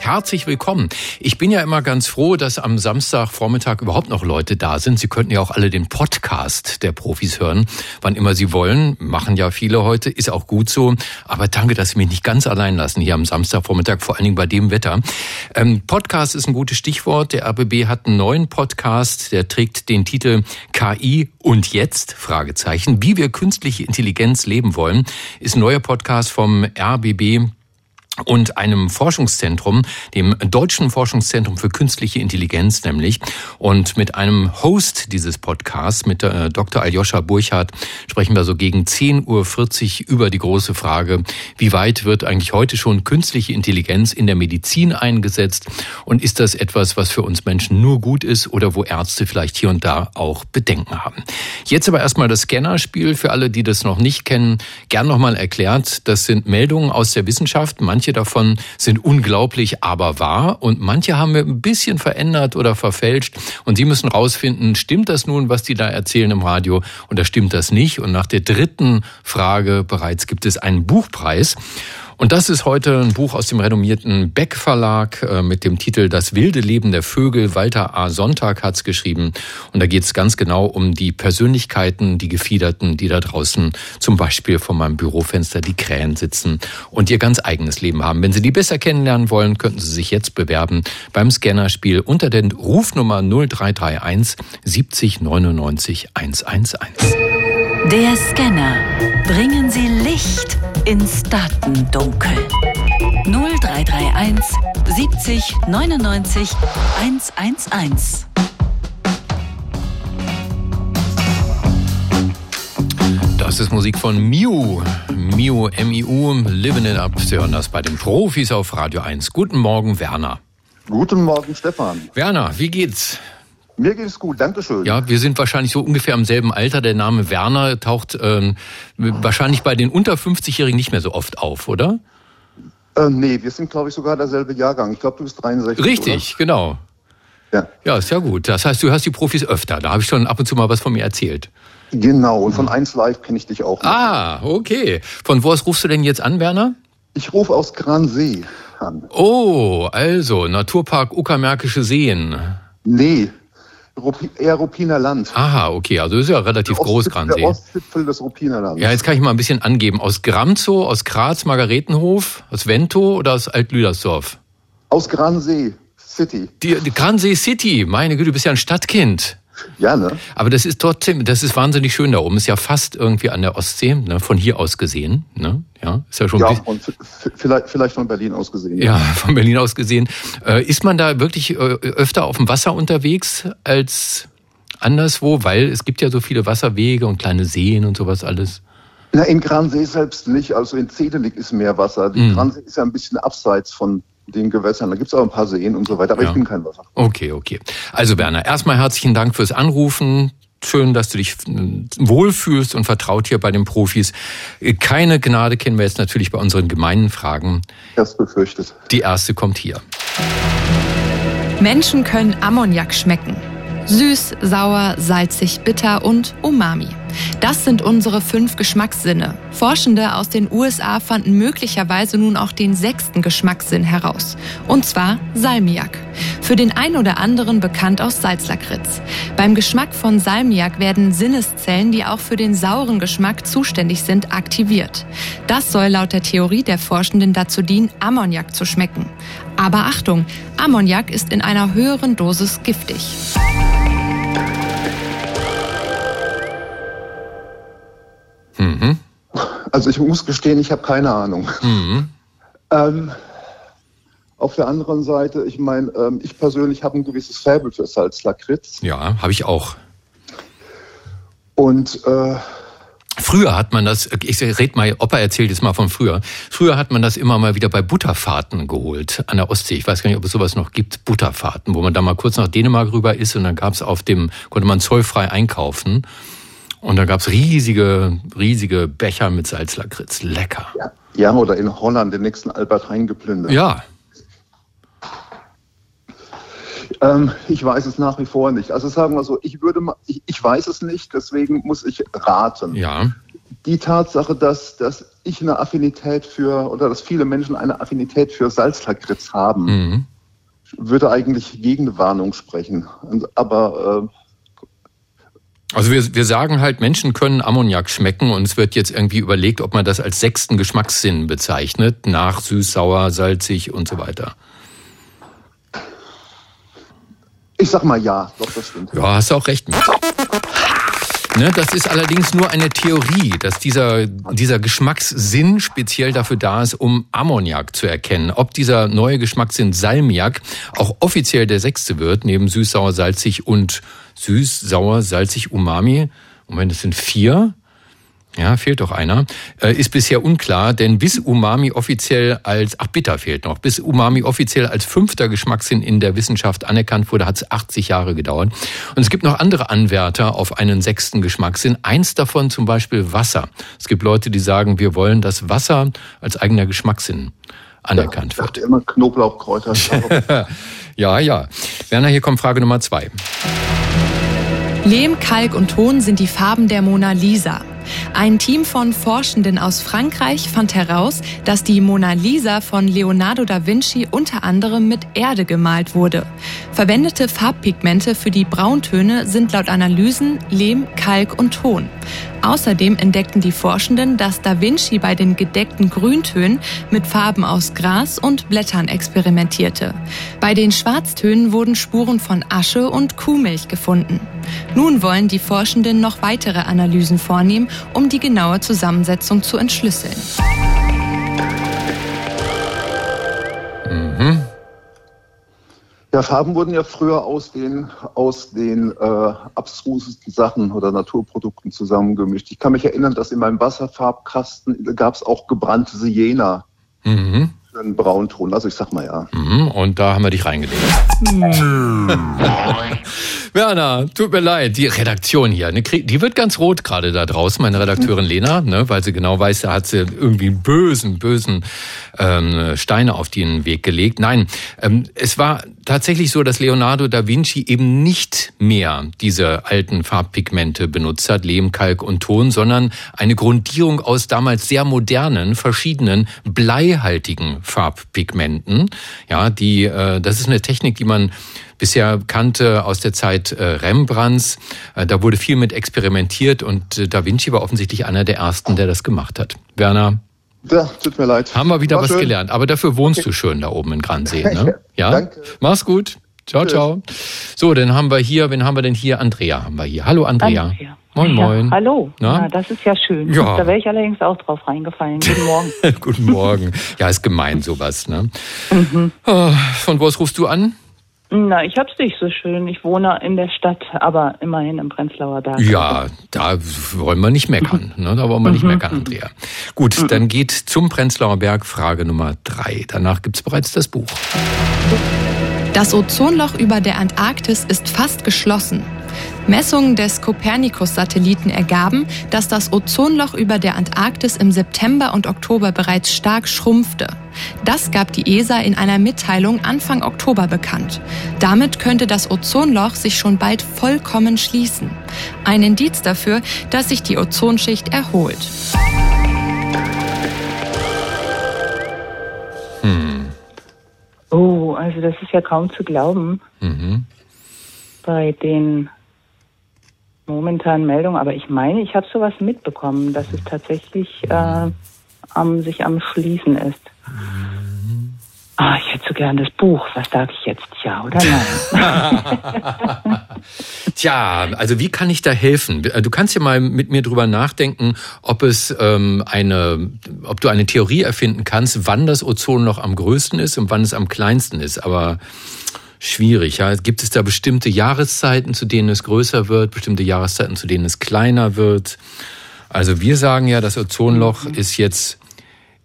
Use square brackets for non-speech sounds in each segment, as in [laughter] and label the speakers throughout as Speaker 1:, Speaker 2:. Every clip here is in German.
Speaker 1: Herzlich willkommen. Ich bin ja immer ganz froh, dass am Samstagvormittag überhaupt noch Leute da sind. Sie könnten ja auch alle den Podcast der Profis hören, wann immer Sie wollen. Machen ja viele heute, ist auch gut so. Aber danke, dass Sie mich nicht ganz allein lassen hier am Samstagvormittag, vor allen Dingen bei dem Wetter. Ähm, Podcast ist ein gutes Stichwort. Der RBB hat einen neuen Podcast, der trägt den Titel KI und jetzt? Fragezeichen. Wie wir künstliche Intelligenz leben wollen, ist ein neuer Podcast vom RBB und einem Forschungszentrum, dem Deutschen Forschungszentrum für künstliche Intelligenz nämlich. Und mit einem Host dieses Podcasts, mit äh, Dr. Aljoscha Burchardt, sprechen wir so gegen 10.40 Uhr über die große Frage, wie weit wird eigentlich heute schon künstliche Intelligenz in der Medizin eingesetzt? Und ist das etwas, was für uns Menschen nur gut ist oder wo Ärzte vielleicht hier und da auch Bedenken haben? Jetzt aber erstmal das Scannerspiel für alle, die das noch nicht kennen, gern nochmal erklärt. Das sind Meldungen aus der Wissenschaft. Manche Manche davon sind unglaublich, aber wahr und manche haben wir ein bisschen verändert oder verfälscht und Sie müssen rausfinden, stimmt das nun, was die da erzählen im Radio oder stimmt das nicht? Und nach der dritten Frage bereits gibt es einen Buchpreis. Und das ist heute ein Buch aus dem renommierten Beck Verlag äh, mit dem Titel Das wilde Leben der Vögel. Walter A. Sonntag hat's geschrieben. Und da geht es ganz genau um die Persönlichkeiten, die Gefiederten, die da draußen zum Beispiel vor meinem Bürofenster die Krähen sitzen und ihr ganz eigenes Leben haben. Wenn Sie die besser kennenlernen wollen, könnten Sie sich jetzt bewerben beim Scannerspiel unter den Rufnummer 0331 70 99 111.
Speaker 2: Der Scanner. Bringen Sie Licht ins Datendunkel. 0331 70 99 111.
Speaker 1: Das ist Musik von Miu. Miu, M-I-U, Living It Up. Sie hören das bei den Profis auf Radio 1. Guten Morgen, Werner.
Speaker 3: Guten Morgen, Stefan.
Speaker 1: Werner, wie geht's?
Speaker 3: Mir geht es gut, danke schön.
Speaker 1: Ja, wir sind wahrscheinlich so ungefähr im selben Alter. Der Name Werner taucht ähm, wahrscheinlich bei den unter 50-Jährigen nicht mehr so oft auf, oder?
Speaker 3: Äh, nee, wir sind, glaube ich, sogar derselbe Jahrgang. Ich glaube, du bist 63.
Speaker 1: Richtig, oder? genau. Ja. ja, ist ja gut. Das heißt, du hörst die Profis öfter. Da habe ich schon ab und zu mal was von mir erzählt.
Speaker 3: Genau, und von 1 Live kenne ich dich auch.
Speaker 1: Noch. Ah, okay. Von wo aus rufst du denn jetzt an, Werner?
Speaker 3: Ich rufe aus Gransee an.
Speaker 1: Oh, also Naturpark Uckermärkische Seen.
Speaker 3: Nee, eher Ruppiner Land.
Speaker 1: Aha, okay, also das ist ja relativ groß, Gransee.
Speaker 3: Der Ostgipfel des Ruppiner Landes.
Speaker 1: Ja, jetzt kann ich mal ein bisschen angeben. Aus Gramzow, aus Graz, Margaretenhof, aus Vento oder aus Altlüdersdorf?
Speaker 3: Aus Gransee City.
Speaker 1: Die, die Gransee City, meine Güte, du bist ja ein Stadtkind.
Speaker 3: Ja, ne?
Speaker 1: Aber das ist trotzdem, das ist wahnsinnig schön da oben. Ist ja fast irgendwie an der Ostsee, ne? von hier aus gesehen. Ne? Ja, ist ja schon.
Speaker 3: Ja, und vielleicht, vielleicht von Berlin aus gesehen.
Speaker 1: Ja, [laughs] von Berlin aus gesehen. Äh, ist man da wirklich äh, öfter auf dem Wasser unterwegs als anderswo? Weil es gibt ja so viele Wasserwege und kleine Seen und sowas alles.
Speaker 3: Na, in Gransee selbst nicht. Also in Zedelig ist mehr Wasser. Die mhm. Gransee ist ja ein bisschen abseits von den Gewässern. Da gibt es auch ein paar Seen und so weiter, aber ja. ich bin kein Wasser.
Speaker 1: Okay, okay. Also Werner, erstmal herzlichen Dank fürs Anrufen. Schön, dass du dich wohlfühlst und vertraut hier bei den Profis. Keine Gnade kennen wir jetzt natürlich bei unseren gemeinen Fragen.
Speaker 3: Das befürchtet.
Speaker 1: Die erste kommt hier.
Speaker 4: Menschen können Ammoniak schmecken. Süß, sauer, salzig, bitter und umami. Das sind unsere fünf Geschmackssinne. Forschende aus den USA fanden möglicherweise nun auch den sechsten Geschmackssinn heraus. Und zwar Salmiak. Für den einen oder anderen bekannt aus Salzlakritz. Beim Geschmack von Salmiak werden Sinneszellen, die auch für den sauren Geschmack zuständig sind, aktiviert. Das soll laut der Theorie der Forschenden dazu dienen, Ammoniak zu schmecken. Aber Achtung, Ammoniak ist in einer höheren Dosis giftig.
Speaker 3: Mhm. Also ich muss gestehen, ich habe keine Ahnung. Mhm. Ähm, auf der anderen Seite, ich meine, ähm, ich persönlich habe ein gewisses Faible für Salzlakritz.
Speaker 1: Ja, habe ich auch.
Speaker 3: Und äh,
Speaker 1: Früher hat man das, ich red mal, Opa erzählt jetzt mal von früher. Früher hat man das immer mal wieder bei Butterfahrten geholt an der Ostsee. Ich weiß gar nicht, ob es sowas noch gibt, Butterfahrten, wo man da mal kurz nach Dänemark rüber ist und dann gab es auf dem, konnte man zollfrei einkaufen. Und da gab es riesige, riesige Becher mit Salzlakritz. Lecker.
Speaker 3: Ja, ja, oder in Holland den nächsten Albert Heijn geplündert.
Speaker 1: Ja.
Speaker 3: Ähm, ich weiß es nach wie vor nicht. Also sagen wir so, ich würde mal, ich, ich weiß es nicht, deswegen muss ich raten.
Speaker 1: Ja.
Speaker 3: Die Tatsache, dass, dass ich eine Affinität für oder dass viele Menschen eine Affinität für Salzlakritz haben, mhm. würde eigentlich gegen eine Warnung sprechen. Aber äh,
Speaker 1: also wir, wir sagen halt, Menschen können Ammoniak schmecken und es wird jetzt irgendwie überlegt, ob man das als sechsten Geschmackssinn bezeichnet, nach süß, sauer, salzig und so weiter.
Speaker 3: Ich sag mal ja, doch, das stimmt.
Speaker 1: Ja, hast du auch recht mit. Ne, das ist allerdings nur eine Theorie, dass dieser, dieser Geschmackssinn speziell dafür da ist, um Ammoniak zu erkennen. Ob dieser neue Geschmackssinn Salmiak auch offiziell der sechste wird, neben süß, sauer, salzig und süß, sauer, salzig, umami. Moment, es sind vier. Ja, fehlt doch einer. Äh, ist bisher unklar, denn bis Umami offiziell als, ach bitter fehlt noch, bis Umami offiziell als fünfter Geschmackssinn in der Wissenschaft anerkannt wurde, hat es 80 Jahre gedauert. Und es gibt noch andere Anwärter auf einen sechsten Geschmackssinn. Eins davon zum Beispiel Wasser. Es gibt Leute, die sagen, wir wollen, dass Wasser als eigener Geschmackssinn anerkannt ja, ich
Speaker 3: wird. immer Knoblauchkräuter. [laughs]
Speaker 1: ja, ja. Werner, hier kommt Frage Nummer zwei.
Speaker 4: Lehm, Kalk und Ton sind die Farben der Mona Lisa. Ein Team von Forschenden aus Frankreich fand heraus, dass die Mona Lisa von Leonardo da Vinci unter anderem mit Erde gemalt wurde. Verwendete Farbpigmente für die Brauntöne sind laut Analysen Lehm, Kalk und Ton. Außerdem entdeckten die Forschenden, dass Da Vinci bei den gedeckten Grüntönen mit Farben aus Gras und Blättern experimentierte. Bei den Schwarztönen wurden Spuren von Asche und Kuhmilch gefunden. Nun wollen die Forschenden noch weitere Analysen vornehmen, um die genaue Zusammensetzung zu entschlüsseln.
Speaker 3: Ja, Farben wurden ja früher aus den, aus den äh, abstrusesten Sachen oder Naturprodukten zusammengemischt. Ich kann mich erinnern, dass in meinem Wasserfarbkasten gab es auch gebrannte Siena. Mhm einen Braunton. Also ich sag mal ja.
Speaker 1: Mhm, und da haben wir dich reingelegt. [laughs] Werner, tut mir leid, die Redaktion hier, ne, die wird ganz rot gerade da draußen, meine Redakteurin Lena, ne, weil sie genau weiß, da hat sie irgendwie bösen, bösen ähm, Steine auf den Weg gelegt. Nein, ähm, es war tatsächlich so, dass Leonardo da Vinci eben nicht mehr diese alten Farbpigmente benutzt hat, Lehm, Kalk und Ton, sondern eine Grundierung aus damals sehr modernen, verschiedenen, bleihaltigen Farbpigmenten. Ja, die, äh, das ist eine Technik, die man bisher kannte aus der Zeit äh, Rembrandts. Äh, da wurde viel mit experimentiert und Da Vinci war offensichtlich einer der ersten, der das gemacht hat. Werner,
Speaker 3: ja, tut mir leid.
Speaker 1: Haben wir wieder War was schön. gelernt. Aber dafür wohnst okay. du schön da oben in Gransee, ne? [laughs] Ja. Danke. Mach's gut. Ciao, ciao. So, dann haben wir hier, wen haben wir denn hier? Andrea haben wir hier. Hallo, Andrea. Andrea. Moin, moin.
Speaker 5: Ja, hallo. Na? Ja, das ist ja schön. Ja. Da wäre ich allerdings auch drauf reingefallen. Guten Morgen. [laughs]
Speaker 1: Guten Morgen. Ja, ist gemein sowas, ne? Mhm. Oh, von wo aus rufst du an?
Speaker 5: Na, ich hab's nicht so schön. Ich wohne in der Stadt, aber immerhin im Prenzlauer Berg.
Speaker 1: Ja, da wollen wir nicht meckern. Ne? Da wollen wir nicht mhm. meckern, Andrea. Gut, mhm. dann geht zum Prenzlauer Berg Frage Nummer drei. Danach gibt's bereits das Buch.
Speaker 4: Das Ozonloch über der Antarktis ist fast geschlossen. Messungen des Copernicus-Satelliten ergaben, dass das Ozonloch über der Antarktis im September und Oktober bereits stark schrumpfte. Das gab die ESA in einer Mitteilung Anfang Oktober bekannt. Damit könnte das Ozonloch sich schon bald vollkommen schließen. Ein Indiz dafür, dass sich die Ozonschicht erholt.
Speaker 5: Oh, also das ist ja kaum zu glauben. Mhm. Bei den momentanen Meldungen, aber ich meine, ich habe sowas mitbekommen, dass es tatsächlich äh, am, sich am Schließen ist. So gern das Buch. Was sage ich jetzt? Ja oder
Speaker 1: nein? [laughs] Tja, also wie kann ich da helfen? Du kannst ja mal mit mir drüber nachdenken, ob es ähm, eine, ob du eine Theorie erfinden kannst, wann das Ozon noch am größten ist und wann es am kleinsten ist. Aber schwierig. Ja? Gibt es da bestimmte Jahreszeiten, zu denen es größer wird, bestimmte Jahreszeiten, zu denen es kleiner wird? Also wir sagen ja, das Ozonloch mhm. ist jetzt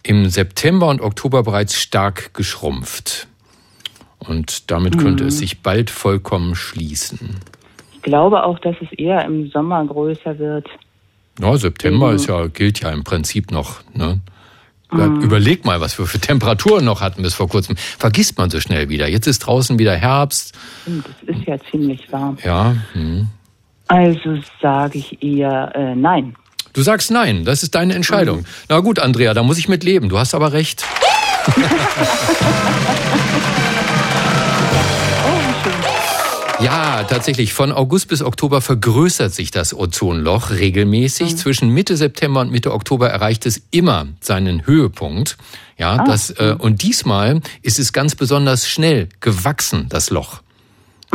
Speaker 1: im September und Oktober bereits stark geschrumpft. Und damit könnte mhm. es sich bald vollkommen schließen.
Speaker 5: Ich glaube auch, dass es eher im Sommer größer wird.
Speaker 1: Ja, September mhm. ist ja, gilt ja im Prinzip noch. Ne? Mhm. Überleg mal, was wir für Temperaturen noch hatten bis vor kurzem. Vergisst man so schnell wieder. Jetzt ist draußen wieder Herbst.
Speaker 5: Das ist ja ziemlich warm.
Speaker 1: Ja. Hm.
Speaker 5: Also sage ich eher äh, nein.
Speaker 1: Du sagst nein, das ist deine Entscheidung. Mhm. Na gut, Andrea, da muss ich mit leben. Du hast aber recht. [laughs] Ja, tatsächlich. Von August bis Oktober vergrößert sich das Ozonloch regelmäßig. Mhm. Zwischen Mitte September und Mitte Oktober erreicht es immer seinen Höhepunkt. Ja, ah. das, äh, und diesmal ist es ganz besonders schnell gewachsen, das Loch.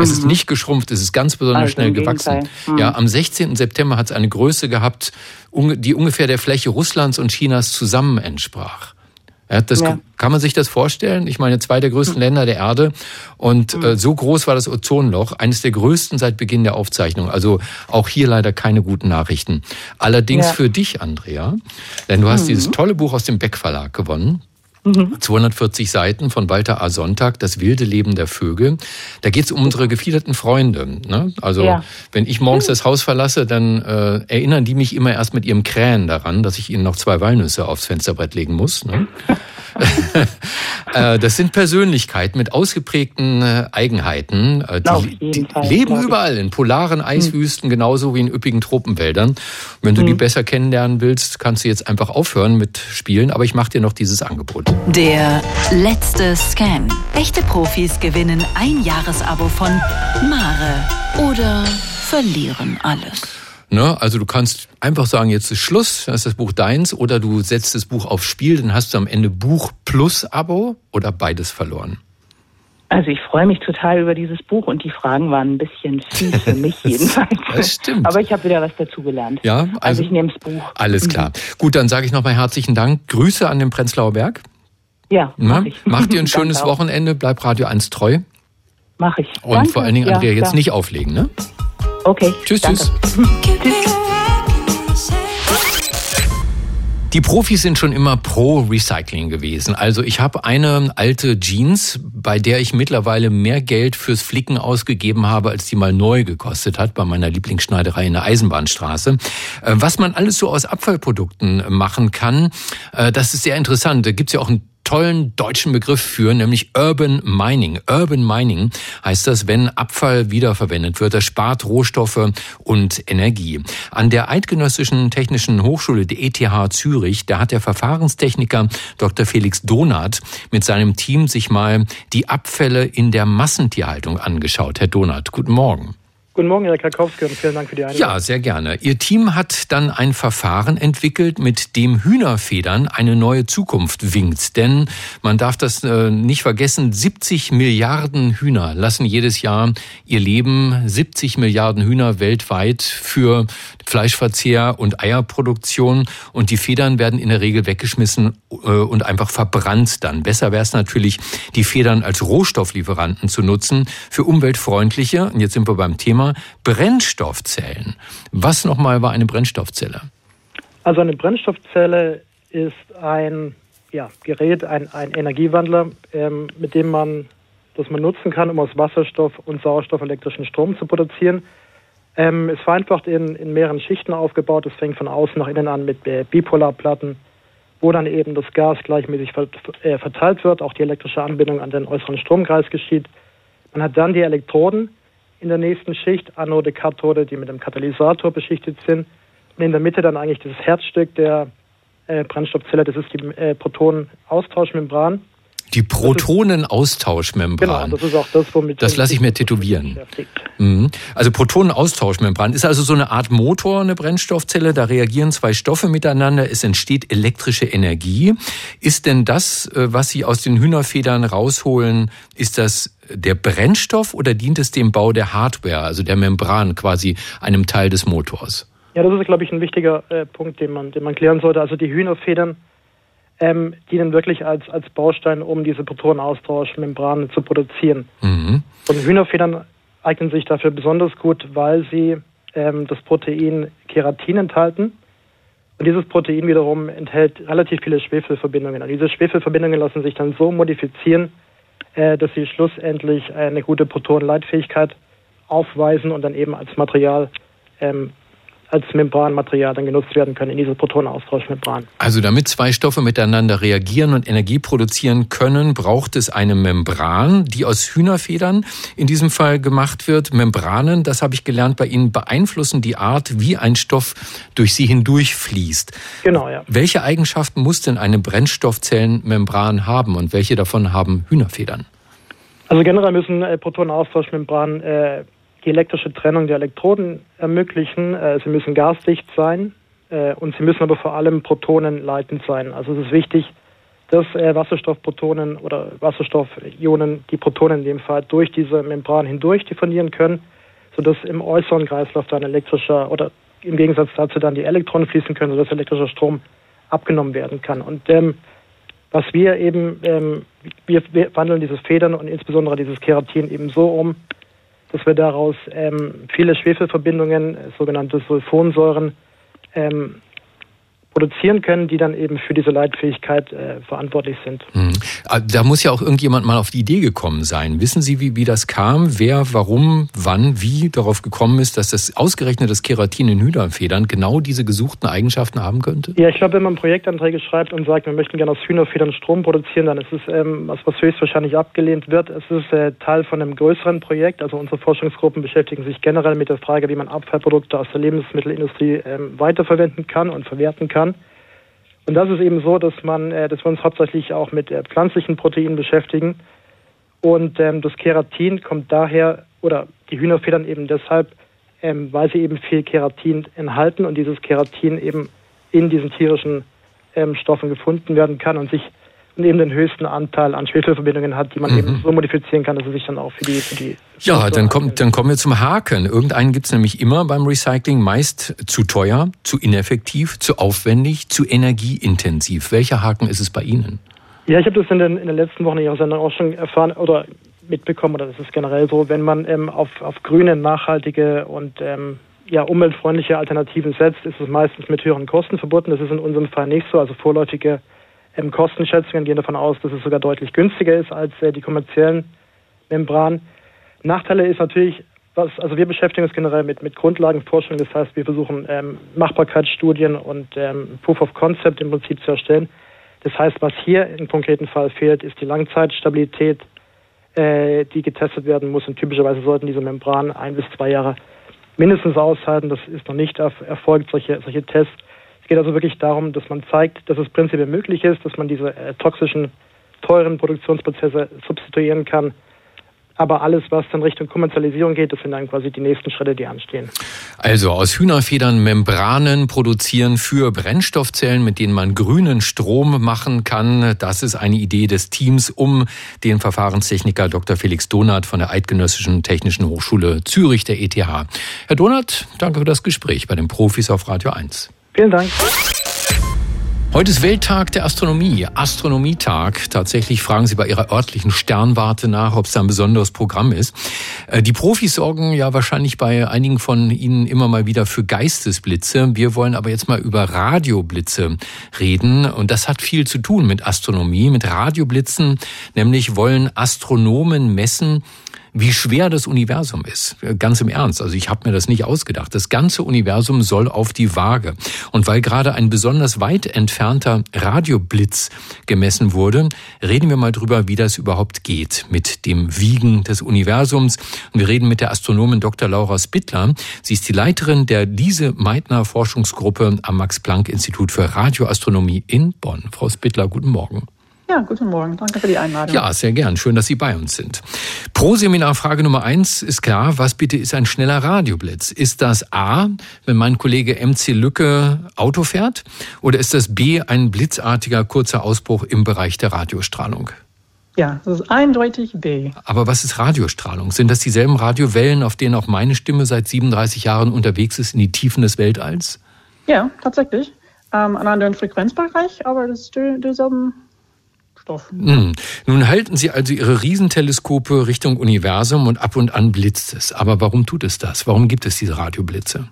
Speaker 1: Es ist mhm. nicht geschrumpft, es ist ganz besonders also schnell gewachsen. Mhm. Ja, am 16. September hat es eine Größe gehabt, die ungefähr der Fläche Russlands und Chinas zusammen entsprach. Ja, das ja. kann man sich das vorstellen. Ich meine, zwei der größten mhm. Länder der Erde und mhm. äh, so groß war das Ozonloch, eines der größten seit Beginn der Aufzeichnung. Also auch hier leider keine guten Nachrichten. Allerdings ja. für dich, Andrea, denn du hast mhm. dieses tolle Buch aus dem Beck Verlag gewonnen. 240 mhm. Seiten von Walter A. Sonntag, Das wilde Leben der Vögel. Da geht es um unsere gefiederten Freunde. Ne? Also ja. wenn ich morgens das Haus verlasse, dann äh, erinnern die mich immer erst mit ihrem Krähen daran, dass ich ihnen noch zwei Walnüsse aufs Fensterbrett legen muss. Ne? [laughs] [laughs] Äh, das sind Persönlichkeiten mit ausgeprägten äh, Eigenheiten. Äh, die, die Fall, leben überall, in polaren hm. Eiswüsten, genauso wie in üppigen Tropenwäldern. Wenn du hm. die besser kennenlernen willst, kannst du jetzt einfach aufhören mit Spielen, aber ich mache dir noch dieses Angebot.
Speaker 2: Der letzte Scan. Echte Profis gewinnen ein Jahresabo von Mare oder verlieren alles.
Speaker 1: Ne? Also du kannst einfach sagen, jetzt ist Schluss, dann ist das Buch deins, oder du setzt das Buch aufs Spiel, dann hast du am Ende Buch plus Abo oder beides verloren.
Speaker 5: Also ich freue mich total über dieses Buch und die Fragen waren ein bisschen fies für [laughs] mich jedenfalls.
Speaker 1: Das stimmt.
Speaker 5: Aber ich habe wieder was dazu gelernt.
Speaker 1: Ja, also,
Speaker 5: also ich nehme das Buch.
Speaker 1: Alles klar. Mhm. Gut, dann sage ich nochmal herzlichen Dank. Grüße an den Prenzlauer Berg.
Speaker 5: Ja, mach ich.
Speaker 1: Mach dir ein [laughs] schönes Wochenende, bleib Radio 1 treu.
Speaker 5: Mach ich.
Speaker 1: Und Danke. vor allen Dingen, Andrea, ja, jetzt nicht auflegen, ne?
Speaker 5: Okay.
Speaker 1: Tschüss,
Speaker 5: danke. [laughs]
Speaker 1: tschüss. Die Profis sind schon immer pro Recycling gewesen. Also ich habe eine alte Jeans, bei der ich mittlerweile mehr Geld fürs Flicken ausgegeben habe, als die mal neu gekostet hat, bei meiner Lieblingsschneiderei in der Eisenbahnstraße. Äh, was man alles so aus Abfallprodukten machen kann, äh, das ist sehr interessant. Da gibt's ja auch ein tollen deutschen Begriff für, nämlich Urban Mining. Urban Mining heißt das, wenn Abfall wiederverwendet wird. Das spart Rohstoffe und Energie. An der Eidgenössischen Technischen Hochschule der ETH Zürich, da hat der Verfahrenstechniker Dr. Felix Donath mit seinem Team sich mal die Abfälle in der Massentierhaltung angeschaut. Herr Donath, guten Morgen.
Speaker 6: Guten Morgen, Herr Karkowski, und vielen Dank für die Einladung.
Speaker 1: Ja, sehr gerne. Ihr Team hat dann ein Verfahren entwickelt, mit dem Hühnerfedern eine neue Zukunft winkt. Denn man darf das äh, nicht vergessen, 70 Milliarden Hühner lassen jedes Jahr ihr Leben. 70 Milliarden Hühner weltweit für Fleischverzehr und Eierproduktion. Und die Federn werden in der Regel weggeschmissen äh, und einfach verbrannt dann. Besser wäre es natürlich, die Federn als Rohstofflieferanten zu nutzen für umweltfreundliche, und jetzt sind wir beim Thema, Brennstoffzellen. Was nochmal war eine Brennstoffzelle?
Speaker 6: Also eine Brennstoffzelle ist ein ja, Gerät, ein, ein Energiewandler, ähm, mit dem man, das man nutzen kann, um aus Wasserstoff und Sauerstoff elektrischen Strom zu produzieren. Ähm, es vereinfacht in, in mehreren Schichten aufgebaut. Es fängt von außen nach innen an mit äh, Bipolarplatten, wo dann eben das Gas gleichmäßig äh, verteilt wird, auch die elektrische Anbindung an den äußeren Stromkreis geschieht. Man hat dann die Elektroden, in der nächsten Schicht, Anode, Kathode, die mit dem Katalysator beschichtet sind. Und in der Mitte dann eigentlich das Herzstück der äh, Brennstoffzelle, das ist die äh, Protonenaustauschmembran.
Speaker 1: Die Protonenaustauschmembran.
Speaker 6: Genau, das ist auch das, womit.
Speaker 1: Das lasse ich mir tätowieren. Mhm. Also Protonenaustauschmembran ist also so eine Art Motor, eine Brennstoffzelle. Da reagieren zwei Stoffe miteinander. Es entsteht elektrische Energie. Ist denn das, äh, was Sie aus den Hühnerfedern rausholen, ist das der Brennstoff oder dient es dem Bau der Hardware, also der Membran, quasi einem Teil des Motors?
Speaker 6: Ja, das ist, glaube ich, ein wichtiger äh, Punkt, den man, den man klären sollte. Also die Hühnerfedern ähm, dienen wirklich als, als Baustein, um diese Protonenaustauschmembranen zu produzieren. Mhm. Und Hühnerfedern eignen sich dafür besonders gut, weil sie ähm, das Protein Keratin enthalten. Und dieses Protein wiederum enthält relativ viele Schwefelverbindungen. Und diese Schwefelverbindungen lassen sich dann so modifizieren, äh, dass sie schlussendlich eine gute Protonenleitfähigkeit aufweisen und dann eben als Material ähm, als Membranmaterial dann genutzt werden können in diese Protonenaustauschmembran.
Speaker 1: Also damit zwei Stoffe miteinander reagieren und Energie produzieren können, braucht es eine Membran, die aus Hühnerfedern in diesem Fall gemacht wird. Membranen, das habe ich gelernt bei Ihnen, beeinflussen die Art, wie ein Stoff durch sie hindurchfließt.
Speaker 6: Genau, ja.
Speaker 1: Welche Eigenschaften muss denn eine Brennstoffzellenmembran haben und welche davon haben Hühnerfedern?
Speaker 6: Also generell müssen äh, Protonenaustauschmembranen äh, die elektrische Trennung der Elektroden ermöglichen. Äh, sie müssen gasdicht sein äh, und sie müssen aber vor allem protonenleitend sein. Also es ist wichtig, dass äh, Wasserstoffprotonen oder Wasserstoffionen, die Protonen in dem Fall, durch diese Membran hindurch diffundieren können, sodass im äußeren Kreislauf dann elektrischer oder im Gegensatz dazu dann die Elektronen fließen können, sodass elektrischer Strom abgenommen werden kann. Und ähm, was wir eben, ähm, wir, wir wandeln diese Federn und insbesondere dieses Keratin eben so um, dass wir daraus ähm, viele Schwefelverbindungen, sogenannte Sulfonsäuren, ähm, produzieren können, die dann eben für diese Leitfähigkeit äh, verantwortlich sind.
Speaker 1: Mhm. Da muss ja auch irgendjemand mal auf die Idee gekommen sein. Wissen Sie, wie, wie das kam? Wer, warum, wann, wie darauf gekommen ist, dass das ausgerechnet das Keratin in Hühnerfedern genau diese gesuchten Eigenschaften haben könnte?
Speaker 6: Ja, ich glaube, wenn man Projektanträge schreibt und sagt, wir möchten gerne aus Hühnerfedern Strom produzieren, dann ist es ähm, was, was höchstwahrscheinlich abgelehnt wird. Es ist äh, Teil von einem größeren Projekt. Also unsere Forschungsgruppen beschäftigen sich generell mit der Frage, wie man Abfallprodukte aus der Lebensmittelindustrie ähm, weiterverwenden kann und verwerten kann. Und das ist eben so, dass man, äh, dass wir uns hauptsächlich auch mit äh, pflanzlichen Proteinen beschäftigen. Und ähm, das Keratin kommt daher, oder die Hühnerfedern eben deshalb, ähm, weil sie eben viel Keratin enthalten und dieses Keratin eben in diesen tierischen ähm, Stoffen gefunden werden kann und sich eben den höchsten Anteil an Schwefelverbindungen hat, die man mhm. eben so modifizieren kann, dass es sich dann auch für die, für die
Speaker 1: ja, dann kommt, dann kommen wir zum Haken. Irgendeinen gibt's nämlich immer beim Recycling, meist zu teuer, zu ineffektiv, zu aufwendig, zu energieintensiv. Welcher Haken ist es bei Ihnen?
Speaker 6: Ja, ich habe das in den, in den letzten Wochen in Ihrer Sendung auch schon erfahren oder mitbekommen, oder das ist generell so, wenn man ähm, auf, auf grüne, nachhaltige und ähm, ja, umweltfreundliche Alternativen setzt, ist es meistens mit höheren Kosten verbunden. Das ist in unserem Fall nicht so. Also vorläufige ähm, Kostenschätzungen gehen davon aus, dass es sogar deutlich günstiger ist als äh, die kommerziellen Membranen. Nachteile ist natürlich, was, also wir beschäftigen uns generell mit, mit Grundlagenforschung, das heißt, wir versuchen ähm, Machbarkeitsstudien und ähm, Proof of Concept im Prinzip zu erstellen. Das heißt, was hier im konkreten Fall fehlt, ist die Langzeitstabilität, äh, die getestet werden muss. Und typischerweise sollten diese Membranen ein bis zwei Jahre mindestens aushalten. Das ist noch nicht erfolgt, solche, solche Tests. Es geht also wirklich darum, dass man zeigt, dass es prinzipiell möglich ist, dass man diese äh, toxischen, teuren Produktionsprozesse substituieren kann aber alles, was dann Richtung Kommerzialisierung geht, das sind dann quasi die nächsten Schritte, die anstehen.
Speaker 1: Also aus Hühnerfedern Membranen produzieren für Brennstoffzellen, mit denen man grünen Strom machen kann. Das ist eine Idee des Teams um den Verfahrenstechniker Dr. Felix Donath von der Eidgenössischen Technischen Hochschule Zürich der ETH. Herr Donath, danke für das Gespräch bei den Profis auf Radio 1.
Speaker 6: Vielen Dank.
Speaker 1: Heute ist Welttag der Astronomie, Astronomietag. Tatsächlich fragen Sie bei Ihrer örtlichen Sternwarte nach, ob es da ein besonderes Programm ist. Äh, die Profis sorgen ja wahrscheinlich bei einigen von Ihnen immer mal wieder für Geistesblitze. Wir wollen aber jetzt mal über Radioblitze reden. Und das hat viel zu tun mit Astronomie, mit Radioblitzen. Nämlich wollen Astronomen messen, wie schwer das Universum ist. Ganz im Ernst. Also ich habe mir das nicht ausgedacht. Das ganze Universum soll auf die Waage. Und weil gerade ein besonders weit entfernter Radioblitz gemessen wurde, reden wir mal drüber, wie das überhaupt geht mit dem Wiegen des Universums. Und wir reden mit der Astronomin Dr. Laura Spittler. Sie ist die Leiterin der Lise Meitner Forschungsgruppe am Max-Planck-Institut für Radioastronomie in Bonn. Frau Spittler, guten Morgen.
Speaker 7: Ja, guten Morgen. Danke für die Einladung.
Speaker 1: Ja, sehr gern. Schön, dass Sie bei uns sind. Pro Seminar Frage Nummer eins ist klar. Was bitte ist ein schneller Radioblitz? Ist das A, wenn mein Kollege MC Lücke Auto fährt? Oder ist das B, ein blitzartiger kurzer Ausbruch im Bereich der Radiostrahlung?
Speaker 7: Ja, das ist eindeutig B.
Speaker 1: Aber was ist Radiostrahlung? Sind das dieselben Radiowellen, auf denen auch meine Stimme seit 37 Jahren unterwegs ist in die Tiefen des Weltalls?
Speaker 7: Ja, tatsächlich. Ähm, an einem Frequenzbereich, aber das ist derselben Stoff.
Speaker 1: Hm. Nun halten Sie also Ihre Riesenteleskope Richtung Universum und ab und an blitzt es. Aber warum tut es das? Warum gibt es diese Radioblitze?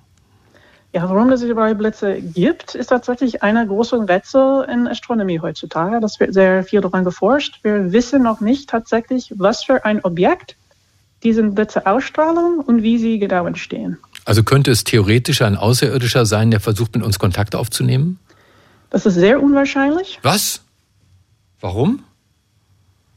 Speaker 7: Ja, warum es diese Radioblitze gibt, ist tatsächlich eine große Rätsel in Astronomie heutzutage. Das wird sehr viel daran geforscht. Wir wissen noch nicht tatsächlich, was für ein Objekt diesen Blitze ausstrahlen und wie sie genau entstehen.
Speaker 1: Also könnte es theoretisch ein Außerirdischer sein, der versucht, mit uns Kontakt aufzunehmen?
Speaker 7: Das ist sehr unwahrscheinlich.
Speaker 1: Was? Warum?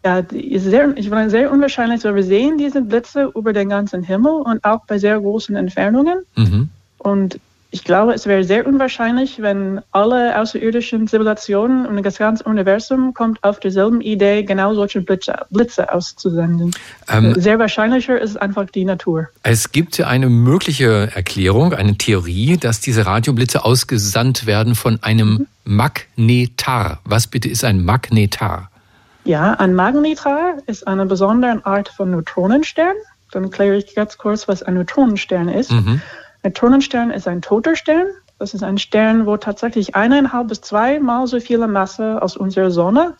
Speaker 7: Ja, ist sehr, ich meine, sehr unwahrscheinlich, weil wir sehen diese Blitze über den ganzen Himmel und auch bei sehr großen Entfernungen. Mhm. Und ich glaube, es wäre sehr unwahrscheinlich, wenn alle außerirdischen Zivilisationen und das ganze Universum kommt auf dieselben Idee, genau solche Blitze, Blitze auszusenden. Ähm, sehr wahrscheinlicher ist einfach die Natur.
Speaker 1: Es gibt eine mögliche Erklärung, eine Theorie, dass diese Radioblitze ausgesandt werden von einem mhm. Magnetar. Was bitte ist ein Magnetar?
Speaker 7: Ja, ein Magnetar ist eine besondere Art von Neutronenstern. Dann kläre ich ganz kurz, was ein Neutronenstern ist. Mhm. Neutronenstern ist ein toter Stern. Das ist ein Stern, wo tatsächlich eineinhalb bis zweimal so viel Masse aus unserer Sonne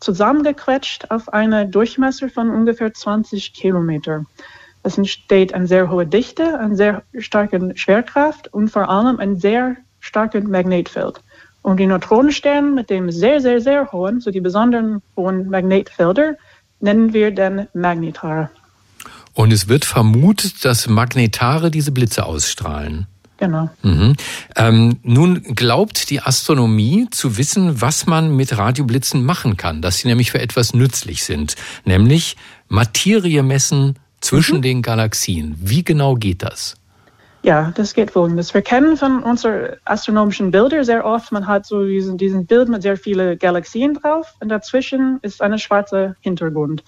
Speaker 7: zusammengequetscht auf eine Durchmesser von ungefähr 20 Kilometer. Es entsteht eine sehr hohe Dichte, eine sehr starke Schwerkraft und vor allem ein sehr starkes Magnetfeld. Und die Neutronensterne mit dem sehr, sehr, sehr hohen, so die besonderen hohen Magnetfelder, nennen wir dann Magnetare.
Speaker 1: Und es wird vermutet, dass Magnetare diese Blitze ausstrahlen.
Speaker 7: Genau.
Speaker 1: Mhm. Ähm, nun glaubt die Astronomie zu wissen, was man mit Radioblitzen machen kann, dass sie nämlich für etwas nützlich sind, nämlich Materie messen zwischen mhm. den Galaxien. Wie genau geht das?
Speaker 7: Ja, das geht folgendes. Wir kennen von unseren astronomischen Bildern sehr oft, man hat so diesen, diesen Bild mit sehr vielen Galaxien drauf und dazwischen ist ein schwarzer Hintergrund.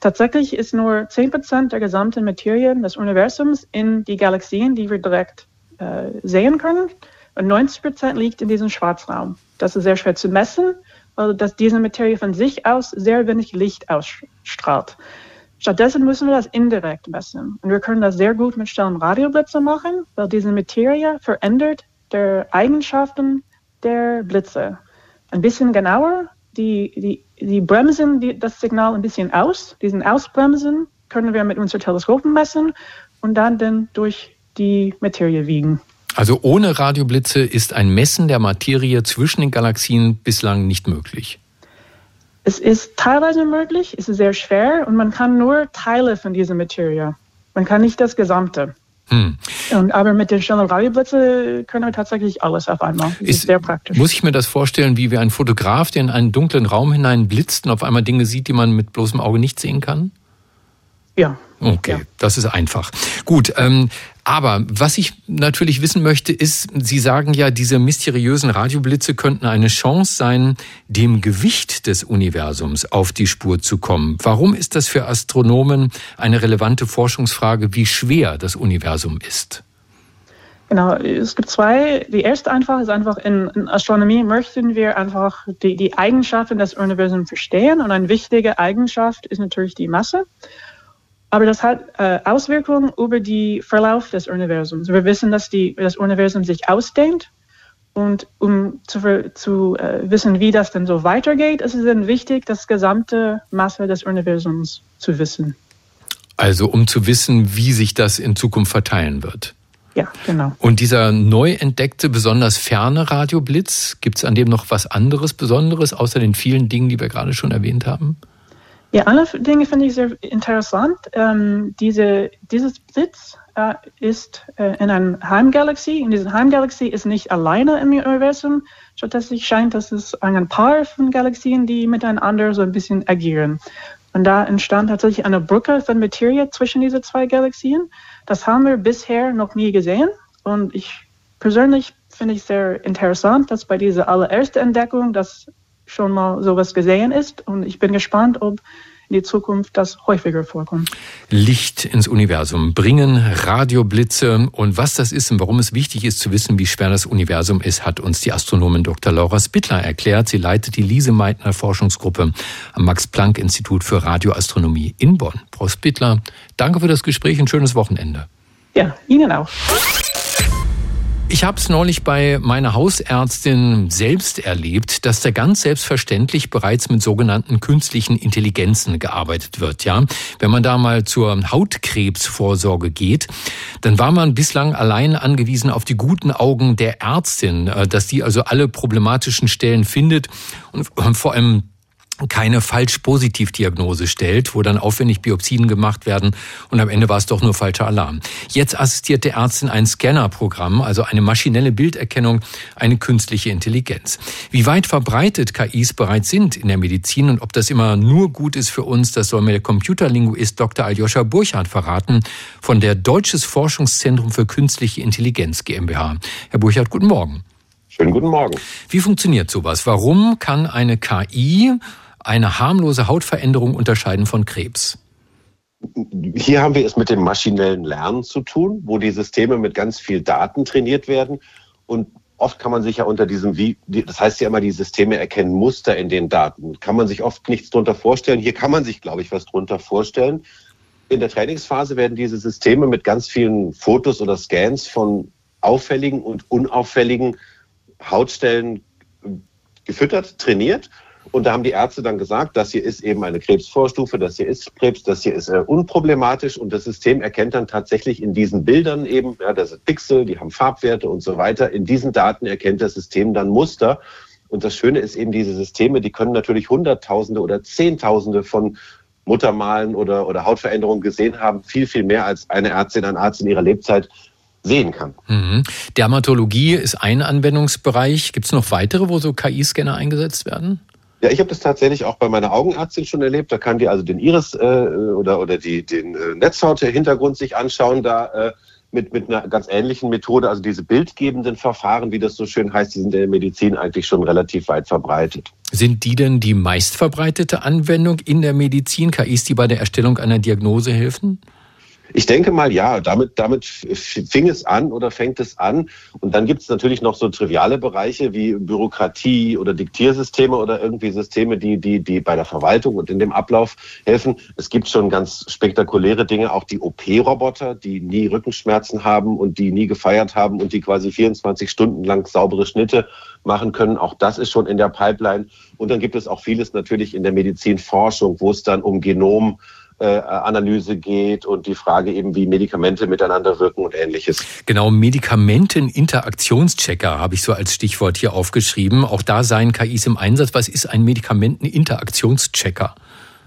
Speaker 7: Tatsächlich ist nur 10% der gesamten Materie des Universums in die Galaxien, die wir direkt äh, sehen können. Und 90% liegt in diesem Schwarzraum. Das ist sehr schwer zu messen, weil das, diese Materie von sich aus sehr wenig Licht ausstrahlt. Stattdessen müssen wir das indirekt messen. Und wir können das sehr gut mit schnellen Radioblitzen machen, weil diese Materie verändert die Eigenschaften der Blitze. Ein bisschen genauer, die, die die bremsen die, das Signal ein bisschen aus. Diesen Ausbremsen können wir mit unseren Teleskopen messen und dann, dann durch die Materie wiegen.
Speaker 1: Also ohne Radioblitze ist ein Messen der Materie zwischen den Galaxien bislang nicht möglich.
Speaker 7: Es ist teilweise möglich, es ist sehr schwer und man kann nur Teile von dieser Materie. Man kann nicht das Gesamte. Hm. Und, aber mit den schnellen Radioblitzen können wir tatsächlich alles auf einmal. Das ist, ist, sehr praktisch.
Speaker 1: Muss ich mir das vorstellen, wie wie ein Fotograf, der in einen dunklen Raum hinein blitzt und auf einmal Dinge sieht, die man mit bloßem Auge nicht sehen kann?
Speaker 7: Ja.
Speaker 1: Okay,
Speaker 7: ja.
Speaker 1: das ist einfach. Gut, ähm, aber was ich natürlich wissen möchte, ist, Sie sagen ja, diese mysteriösen Radioblitze könnten eine Chance sein, dem Gewicht des Universums auf die Spur zu kommen. Warum ist das für Astronomen eine relevante Forschungsfrage, wie schwer das Universum ist?
Speaker 7: Genau, es gibt zwei. Die erste einfach ist einfach, in, in Astronomie möchten wir einfach die, die Eigenschaften des Universums verstehen. Und eine wichtige Eigenschaft ist natürlich die Masse. Aber das hat äh, Auswirkungen über den Verlauf des Universums. Wir wissen, dass die, das Universum sich ausdehnt. Und um zu, zu äh, wissen, wie das denn so weitergeht, ist es dann wichtig, das gesamte Masse des Universums zu wissen.
Speaker 1: Also um zu wissen, wie sich das in Zukunft verteilen wird.
Speaker 7: Ja, genau.
Speaker 1: Und dieser neu entdeckte, besonders ferne Radioblitz, gibt es an dem noch was anderes Besonderes, außer den vielen Dingen, die wir gerade schon erwähnt haben?
Speaker 7: Ja, andere Dinge finde ich sehr interessant. Ähm, diese, dieses Blitz äh, ist äh, in einer Heimgalaxie. Und diese Heimgalaxie ist nicht alleine im Universum. Stattdessen scheint, dass es ein Paar von Galaxien, die miteinander so ein bisschen agieren. Und da entstand tatsächlich eine Brücke von Materie zwischen diese zwei Galaxien. Das haben wir bisher noch nie gesehen. Und ich persönlich finde ich sehr interessant, dass bei dieser allerersten Entdeckung das schon mal sowas gesehen ist. Und ich bin gespannt, ob in die Zukunft das häufiger vorkommt.
Speaker 1: Licht ins Universum bringen, Radioblitze und was das ist und warum es wichtig ist zu wissen, wie schwer das Universum ist, hat uns die Astronomin Dr. Laura Spittler erklärt. Sie leitet die Lise Meitner Forschungsgruppe am Max-Planck-Institut für Radioastronomie in Bonn. Frau Spittler, danke für das Gespräch, ein schönes Wochenende.
Speaker 7: Ja, Ihnen auch.
Speaker 1: Ich habe es neulich bei meiner Hausärztin selbst erlebt, dass da ganz selbstverständlich bereits mit sogenannten künstlichen Intelligenzen gearbeitet wird. Ja, wenn man da mal zur Hautkrebsvorsorge geht, dann war man bislang allein angewiesen auf die guten Augen der Ärztin, äh, dass die also alle problematischen Stellen findet und vor allem keine Falsch-Positiv-Diagnose stellt, wo dann aufwendig Biopsien gemacht werden und am Ende war es doch nur falscher Alarm. Jetzt assistiert der Ärztin ein Scannerprogramm, also eine maschinelle Bilderkennung, eine künstliche Intelligenz. Wie weit verbreitet KIs bereits sind in der Medizin und ob das immer nur gut ist für uns, das soll mir der Computerlinguist Dr. Aljoscha Burchardt verraten von der Deutsches Forschungszentrum für künstliche Intelligenz GmbH. Herr Burchardt, guten Morgen.
Speaker 8: Schönen guten Morgen.
Speaker 1: Wie funktioniert sowas? Warum kann eine KI eine harmlose Hautveränderung unterscheiden von Krebs?
Speaker 8: Hier haben wir es mit dem maschinellen Lernen zu tun, wo die Systeme mit ganz viel Daten trainiert werden. Und oft kann man sich ja unter diesem, wie, das heißt ja immer, die Systeme erkennen Muster in den Daten. Kann man sich oft nichts drunter vorstellen. Hier kann man sich, glaube ich, was drunter vorstellen. In der Trainingsphase werden diese Systeme mit ganz vielen Fotos oder Scans von auffälligen und unauffälligen Hautstellen gefüttert, trainiert und da haben die Ärzte dann gesagt, das hier ist eben eine Krebsvorstufe, das hier ist Krebs, das hier ist äh, unproblematisch und das System erkennt dann tatsächlich in diesen Bildern eben, ja, das sind Pixel, die haben Farbwerte und so weiter. In diesen Daten erkennt das System dann Muster. Und das Schöne ist eben, diese Systeme, die können natürlich Hunderttausende oder Zehntausende von Muttermalen oder, oder Hautveränderungen gesehen haben, viel, viel mehr als eine Ärztin, ein Arzt in ihrer Lebzeit sehen kann.
Speaker 1: Mhm. Dermatologie ist ein Anwendungsbereich. Gibt es noch weitere, wo so KI-Scanner eingesetzt werden?
Speaker 8: Ja, ich habe das tatsächlich auch bei meiner Augenärztin schon erlebt. Da kann die also den Iris äh, oder, oder die, den äh, Netzhaut-Hintergrund sich anschauen, da äh, mit, mit einer ganz ähnlichen Methode. Also diese bildgebenden Verfahren, wie das so schön heißt, die sind in der Medizin eigentlich schon relativ weit verbreitet.
Speaker 1: Sind die denn die meistverbreitete Anwendung in der Medizin? KIs, die bei der Erstellung einer Diagnose helfen?
Speaker 8: Ich denke mal, ja, damit, damit fing es an oder fängt es an. Und dann gibt es natürlich noch so triviale Bereiche wie Bürokratie oder Diktiersysteme oder irgendwie Systeme, die, die, die bei der Verwaltung und in dem Ablauf helfen. Es gibt schon ganz spektakuläre Dinge, auch die OP-Roboter, die nie Rückenschmerzen haben und die nie gefeiert haben und die quasi 24 Stunden lang saubere Schnitte machen können. Auch das ist schon in der Pipeline. Und dann gibt es auch vieles natürlich in der Medizinforschung, wo es dann um Genom äh, Analyse geht und die Frage eben, wie Medikamente miteinander wirken und ähnliches.
Speaker 1: Genau, Medikamenteninteraktionschecker habe ich so als Stichwort hier aufgeschrieben. Auch da seien KIs im Einsatz. Was ist ein Medikamenteninteraktionschecker?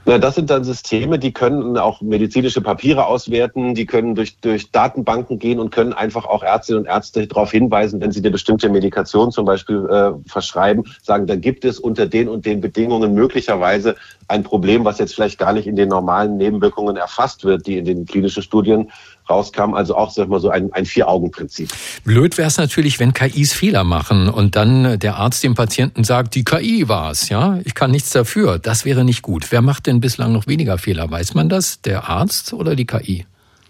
Speaker 8: Na, das sind dann Systeme, die können auch medizinische Papiere auswerten, die können durch, durch Datenbanken gehen und können einfach auch Ärztinnen und Ärzte darauf hinweisen, wenn sie eine bestimmte Medikation zum Beispiel äh, verschreiben, sagen, da gibt es unter den und den Bedingungen möglicherweise ein Problem, was jetzt vielleicht gar nicht in den normalen Nebenwirkungen erfasst wird, die in den klinischen Studien rauskam. Also auch sag mal so ein, ein Vier-Augen-Prinzip.
Speaker 1: Blöd wäre es natürlich, wenn KIs Fehler machen und dann der Arzt dem Patienten sagt, die KI war es, ja, ich kann nichts dafür. Das wäre nicht gut. Wer macht denn bislang noch weniger Fehler? Weiß man das? Der Arzt oder die KI?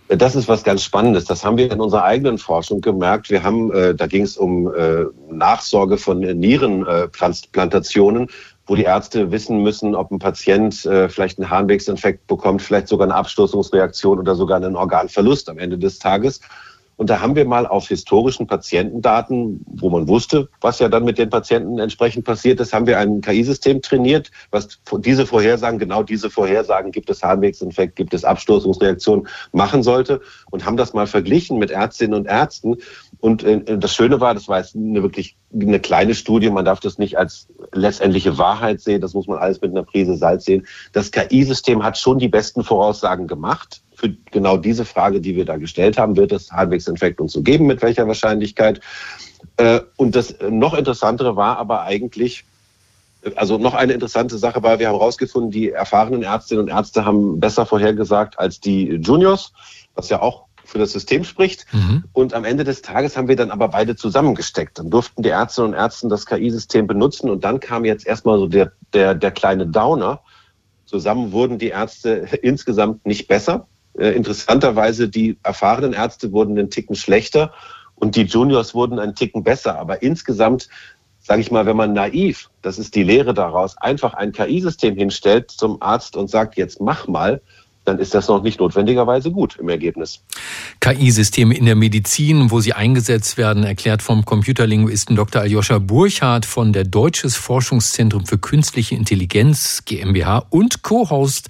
Speaker 8: Das ist was ganz Spannendes. Das haben wir in unserer eigenen Forschung gemerkt. Wir haben, äh, da ging es um äh, Nachsorge von Nierenplantationen wo die Ärzte wissen müssen, ob ein Patient äh, vielleicht einen Harnwegsinfekt bekommt, vielleicht sogar eine Abstoßungsreaktion oder sogar einen Organverlust am Ende des Tages. Und da haben wir mal auf historischen Patientendaten, wo man wusste, was ja dann mit den Patienten entsprechend passiert ist, haben wir ein KI-System trainiert, was diese Vorhersagen, genau diese Vorhersagen, gibt es Harnwegsinfekt, gibt es Abstoßungsreaktionen, machen sollte und haben das mal verglichen mit Ärztinnen und Ärzten. Und äh, das Schöne war, das war jetzt eine wirklich eine kleine Studie, man darf das nicht als letztendliche Wahrheit sehen, das muss man alles mit einer Prise Salz sehen. Das KI-System hat schon die besten Voraussagen gemacht für genau diese Frage, die wir da gestellt haben, wird es Harnwegsinfekt und so geben, mit welcher Wahrscheinlichkeit. Äh, und das noch interessantere war aber eigentlich, also noch eine interessante Sache war, wir haben herausgefunden, die erfahrenen Ärztinnen und Ärzte haben besser vorhergesagt als die Juniors, was ja auch für das System spricht. Mhm. Und am Ende des Tages haben wir dann aber beide zusammengesteckt. Dann durften die Ärztinnen und Ärzte das KI-System benutzen und dann kam jetzt erstmal so der, der, der kleine Downer. Zusammen wurden die Ärzte [laughs] insgesamt nicht besser. Äh, interessanterweise, die erfahrenen Ärzte wurden einen Ticken schlechter und die Juniors wurden einen Ticken besser. Aber insgesamt, sage ich mal, wenn man naiv, das ist die Lehre daraus, einfach ein KI-System hinstellt zum Arzt und sagt, jetzt mach mal, dann ist das noch nicht notwendigerweise gut im Ergebnis.
Speaker 1: KI-Systeme in der Medizin, wo sie eingesetzt werden, erklärt vom Computerlinguisten Dr. Aljoscha Burchardt von der Deutsches Forschungszentrum für Künstliche Intelligenz GmbH und Co-Host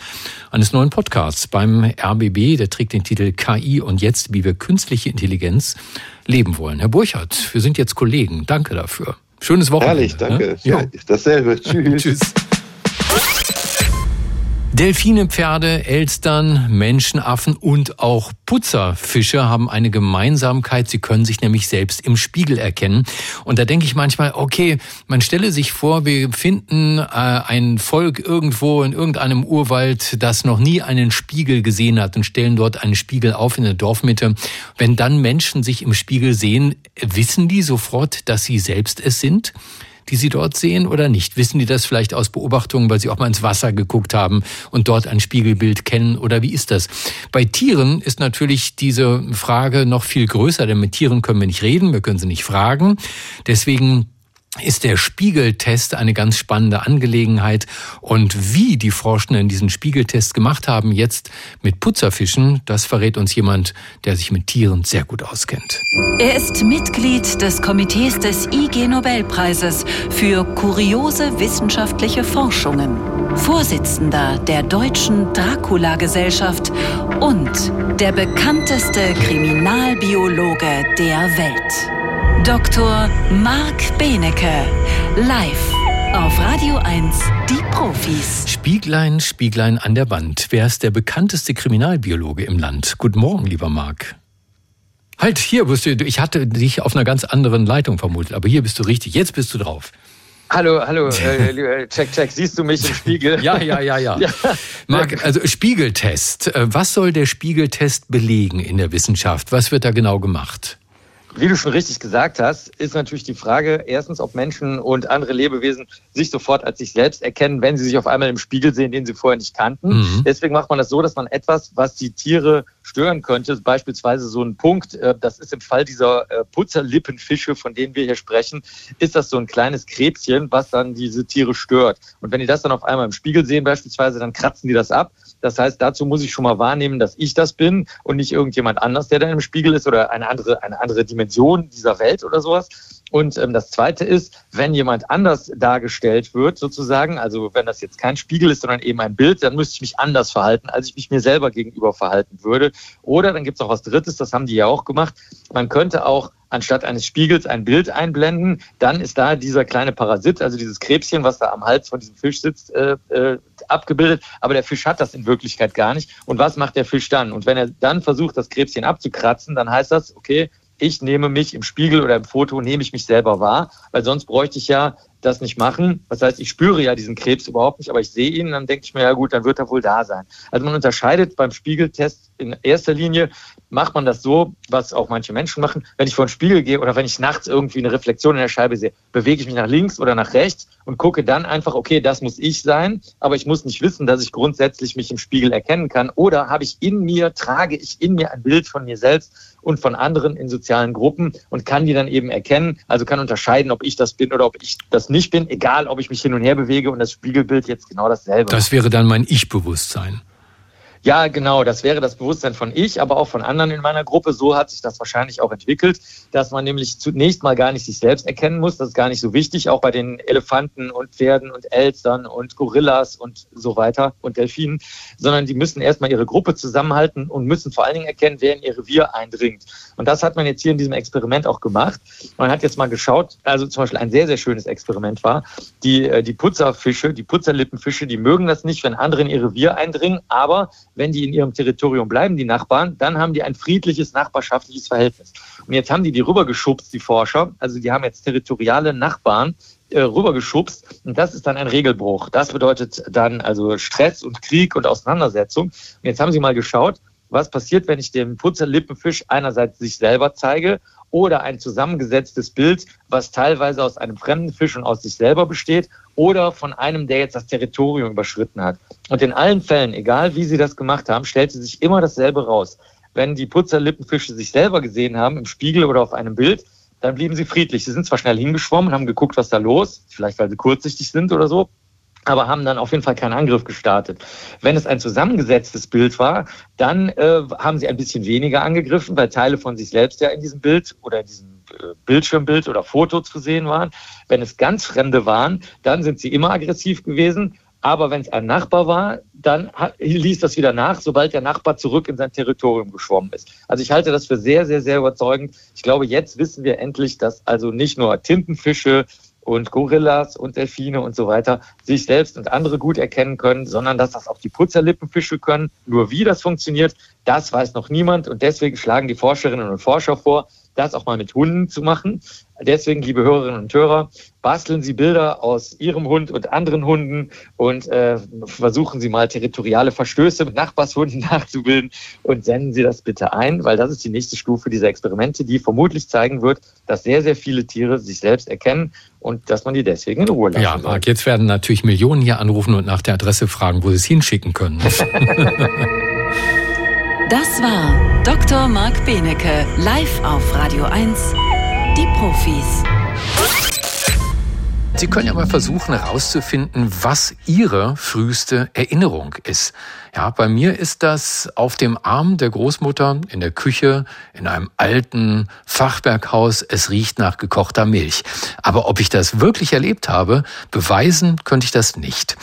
Speaker 1: eines neuen Podcasts beim RBB. Der trägt den Titel KI und jetzt, wie wir künstliche Intelligenz leben wollen. Herr Burchardt, wir sind jetzt Kollegen. Danke dafür. Schönes Wochenende.
Speaker 8: Herrlich, danke. Ne? Ja, dasselbe. [laughs] Tschüss. Tschüss.
Speaker 1: Delfine, Pferde, Elstern, Menschenaffen und auch Putzerfische haben eine Gemeinsamkeit. Sie können sich nämlich selbst im Spiegel erkennen. Und da denke ich manchmal, okay, man stelle sich vor, wir finden äh, ein Volk irgendwo in irgendeinem Urwald, das noch nie einen Spiegel gesehen hat und stellen dort einen Spiegel auf in der Dorfmitte. Wenn dann Menschen sich im Spiegel sehen, wissen die sofort, dass sie selbst es sind? Die Sie dort sehen oder nicht? Wissen die das vielleicht aus Beobachtungen, weil Sie auch mal ins Wasser geguckt haben und dort ein Spiegelbild kennen oder wie ist das? Bei Tieren ist natürlich diese Frage noch viel größer, denn mit Tieren können wir nicht reden, wir können sie nicht fragen. Deswegen ist der Spiegeltest eine ganz spannende Angelegenheit. Und wie die Forschenden diesen Spiegeltest gemacht haben, jetzt mit Putzerfischen, das verrät uns jemand, der sich mit Tieren sehr gut auskennt.
Speaker 2: Er ist Mitglied des Komitees des IG Nobelpreises für kuriose wissenschaftliche Forschungen, Vorsitzender der Deutschen Dracula-Gesellschaft und der bekannteste Kriminalbiologe der Welt. Dr. Marc Benecke, live auf Radio 1, die Profis.
Speaker 1: Spieglein, Spieglein an der Wand. Wer ist der bekannteste Kriminalbiologe im Land? Guten Morgen, lieber Marc. Halt, hier bist du. Ich hatte dich auf einer ganz anderen Leitung vermutet, aber hier bist du richtig. Jetzt bist du drauf.
Speaker 9: Hallo, hallo, [laughs] äh, check, check. Siehst du mich im Spiegel?
Speaker 1: ja, ja, ja, ja. [laughs] ja. Marc, also Spiegeltest. Äh, was soll der Spiegeltest belegen in der Wissenschaft? Was wird da genau gemacht?
Speaker 9: Wie du schon richtig gesagt hast, ist natürlich die Frage, erstens, ob Menschen und andere Lebewesen sich sofort als sich selbst erkennen, wenn sie sich auf einmal im Spiegel sehen, den sie vorher nicht kannten. Mhm. Deswegen macht man das so, dass man etwas, was die Tiere stören könnte, beispielsweise so ein Punkt, äh, das ist im Fall dieser äh, Putzerlippenfische, von denen wir hier sprechen, ist das so ein kleines Krebschen, was dann diese Tiere stört. Und wenn die das dann auf einmal im Spiegel sehen beispielsweise, dann kratzen die das ab. Das heißt, dazu muss ich schon mal wahrnehmen, dass ich das bin und nicht irgendjemand anders, der dann im Spiegel ist oder eine andere, eine andere Dimension dieser Welt oder sowas. Und ähm, das Zweite ist, wenn jemand anders dargestellt wird, sozusagen, also wenn das jetzt kein Spiegel ist, sondern eben ein Bild, dann müsste ich mich anders verhalten, als ich mich mir selber gegenüber verhalten würde. Oder dann gibt es auch was Drittes, das haben die ja auch gemacht. Man könnte auch anstatt eines Spiegels ein Bild einblenden, dann ist da dieser kleine Parasit, also dieses Krebschen, was da am Hals von diesem Fisch sitzt, äh, äh, abgebildet. Aber der Fisch hat das in Wirklichkeit gar nicht. Und was macht der Fisch dann? Und wenn er dann versucht, das Krebschen abzukratzen, dann heißt das, okay, ich nehme mich im Spiegel oder im Foto, nehme ich mich selber wahr, weil sonst bräuchte ich ja das nicht machen. Das heißt, ich spüre ja diesen Krebs überhaupt nicht, aber ich sehe ihn, dann denke ich mir, ja gut, dann wird er wohl da sein. Also man unterscheidet beim Spiegeltest in erster Linie, macht man das so, was auch manche Menschen machen. Wenn ich vor den Spiegel gehe oder wenn ich nachts irgendwie eine Reflexion in der Scheibe sehe, bewege ich mich nach links oder nach rechts und gucke dann einfach, okay, das muss ich sein, aber ich muss nicht wissen, dass ich grundsätzlich mich im Spiegel erkennen kann. Oder habe ich in mir, trage ich in mir ein Bild von mir selbst und von anderen in sozialen Gruppen und kann die dann eben erkennen, also kann unterscheiden, ob ich das bin oder ob ich das nicht bin, egal ob ich mich hin und her bewege und das Spiegelbild jetzt genau dasselbe.
Speaker 1: Das wäre dann mein Ich-Bewusstsein.
Speaker 9: Ja, genau, das wäre das Bewusstsein von ich, aber auch von anderen in meiner Gruppe. So hat sich das wahrscheinlich auch entwickelt, dass man nämlich zunächst mal gar nicht sich selbst erkennen muss. Das ist gar nicht so wichtig, auch bei den Elefanten und Pferden und Elstern und Gorillas und so weiter und Delfinen, sondern die müssen erstmal ihre Gruppe zusammenhalten und müssen vor allen Dingen erkennen, wer in ihr Revier eindringt. Und das hat man jetzt hier in diesem Experiment auch gemacht. Man hat jetzt mal geschaut, also zum Beispiel ein sehr, sehr schönes Experiment war, die, äh, die Putzerfische, die Putzerlippenfische, die mögen das nicht, wenn andere in ihr Revier eindringen, aber wenn die in ihrem Territorium bleiben, die Nachbarn, dann haben die ein friedliches nachbarschaftliches Verhältnis. Und jetzt haben die die rübergeschubst, die Forscher. Also die haben jetzt territoriale Nachbarn äh, rübergeschubst. Und das ist dann ein Regelbruch. Das bedeutet dann also Stress und Krieg und Auseinandersetzung. Und jetzt haben sie mal geschaut, was passiert, wenn ich dem Putzerlippenfisch einerseits sich selber zeige oder ein zusammengesetztes Bild, was teilweise aus einem fremden Fisch und aus sich selber besteht oder von einem, der jetzt das Territorium überschritten hat. Und in allen Fällen, egal wie sie das gemacht haben, stellte sich immer dasselbe raus. Wenn die Putzerlippenfische sich selber gesehen haben, im Spiegel oder auf einem Bild, dann blieben sie friedlich. Sie sind zwar schnell hingeschwommen, haben geguckt, was da los, vielleicht weil sie kurzsichtig sind oder so, aber haben dann auf jeden Fall keinen Angriff gestartet. Wenn es ein zusammengesetztes Bild war, dann äh, haben sie ein bisschen weniger angegriffen, weil Teile von sich selbst ja in diesem Bild oder in diesem äh, Bildschirmbild oder Foto zu sehen waren. Wenn es ganz Fremde waren, dann sind sie immer aggressiv gewesen. Aber wenn es ein Nachbar war, dann ließ das wieder nach, sobald der Nachbar zurück in sein Territorium geschwommen ist. Also ich halte das für sehr, sehr, sehr überzeugend. Ich glaube, jetzt wissen wir endlich, dass also nicht nur Tintenfische und Gorillas und Delfine und so weiter sich selbst und andere gut erkennen können, sondern dass das auch die Putzerlippenfische können. Nur wie das funktioniert, das weiß noch niemand und deswegen schlagen die Forscherinnen und Forscher vor, das auch mal mit Hunden zu machen. Deswegen, liebe Hörerinnen und Hörer, basteln Sie Bilder aus Ihrem Hund und anderen Hunden und äh, versuchen Sie mal territoriale Verstöße mit Nachbarshunden [laughs] nachzubilden und senden Sie das bitte ein, weil das ist die nächste Stufe dieser Experimente, die vermutlich zeigen wird, dass sehr, sehr viele Tiere sich selbst erkennen und dass man die deswegen in Ruhe lassen
Speaker 1: Ja, Marc, jetzt werden natürlich Millionen hier anrufen und nach der Adresse fragen, wo sie es hinschicken können. [laughs] [laughs]
Speaker 2: Das war Dr. Marc Benecke, live auf Radio 1, die Profis.
Speaker 1: Sie können ja mal versuchen herauszufinden, was Ihre früheste Erinnerung ist. Ja, bei mir ist das auf dem Arm der Großmutter in der Küche in einem alten Fachwerkhaus. Es riecht nach gekochter Milch. Aber ob ich das wirklich erlebt habe, beweisen könnte ich das nicht.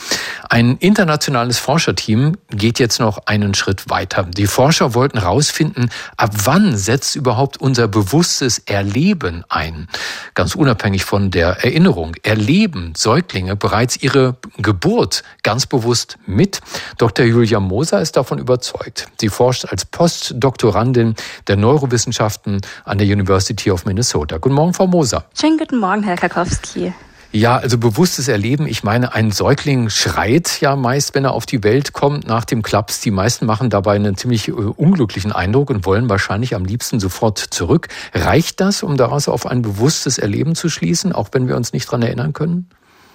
Speaker 1: Ein internationales Forscherteam geht jetzt noch einen Schritt weiter. Die Forscher wollten herausfinden, ab wann setzt überhaupt unser bewusstes Erleben ein. Ganz unabhängig von der Erinnerung. Erleben Säuglinge bereits ihre Geburt ganz bewusst mit. Dr. Julia Moser ist davon überzeugt. Sie forscht als Postdoktorandin der Neurowissenschaften an der University of Minnesota. Guten Morgen, Frau Moser.
Speaker 10: Schönen guten Morgen, Herr Karkowski.
Speaker 1: Ja, also bewusstes Erleben. Ich meine, ein Säugling schreit ja meist, wenn er auf die Welt kommt nach dem Klaps. Die meisten machen dabei einen ziemlich äh, unglücklichen Eindruck und wollen wahrscheinlich am liebsten sofort zurück. Reicht das, um daraus auf ein bewusstes Erleben zu schließen, auch wenn wir uns nicht dran erinnern können?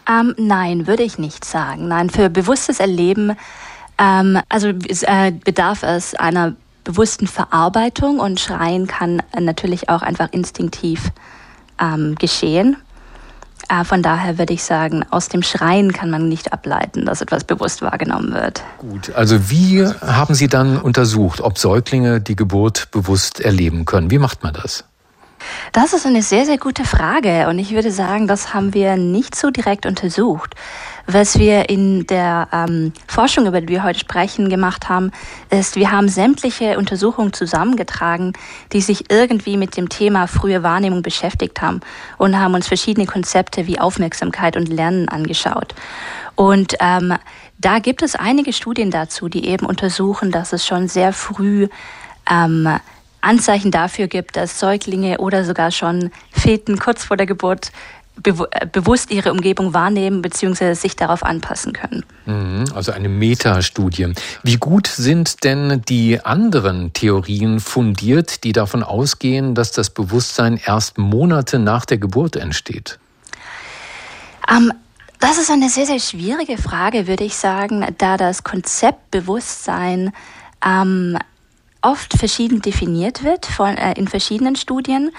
Speaker 10: Ähm, nein, würde ich nicht sagen. Nein, für bewusstes Erleben, ähm, also äh, bedarf es einer bewussten Verarbeitung und Schreien kann natürlich auch einfach instinktiv ähm, geschehen. Äh, von daher würde ich sagen, aus dem Schreien kann man nicht ableiten, dass etwas bewusst wahrgenommen wird.
Speaker 1: Gut, also wie haben Sie dann untersucht, ob Säuglinge die Geburt bewusst erleben können? Wie macht man das?
Speaker 10: Das ist eine sehr, sehr gute Frage und ich würde sagen, das haben wir nicht so direkt untersucht. Was wir in der ähm, Forschung, über die wir heute sprechen, gemacht haben, ist, wir haben sämtliche Untersuchungen zusammengetragen, die sich irgendwie mit dem Thema frühe Wahrnehmung beschäftigt haben und haben uns verschiedene Konzepte wie Aufmerksamkeit und Lernen angeschaut. Und ähm, da gibt es einige Studien dazu, die eben untersuchen, dass es schon sehr früh ähm, Anzeichen dafür gibt, dass Säuglinge oder sogar schon Feten kurz vor der Geburt äh, bewusst ihre Umgebung wahrnehmen bzw. sich darauf anpassen können.
Speaker 1: Mhm, also eine Metastudie. Wie gut sind denn die anderen Theorien fundiert, die davon ausgehen, dass das Bewusstsein erst Monate nach der Geburt entsteht?
Speaker 10: Ähm, das ist eine sehr, sehr schwierige Frage, würde ich sagen, da das Konzept Bewusstsein ähm, oft verschieden definiert wird von, äh, in verschiedenen Studien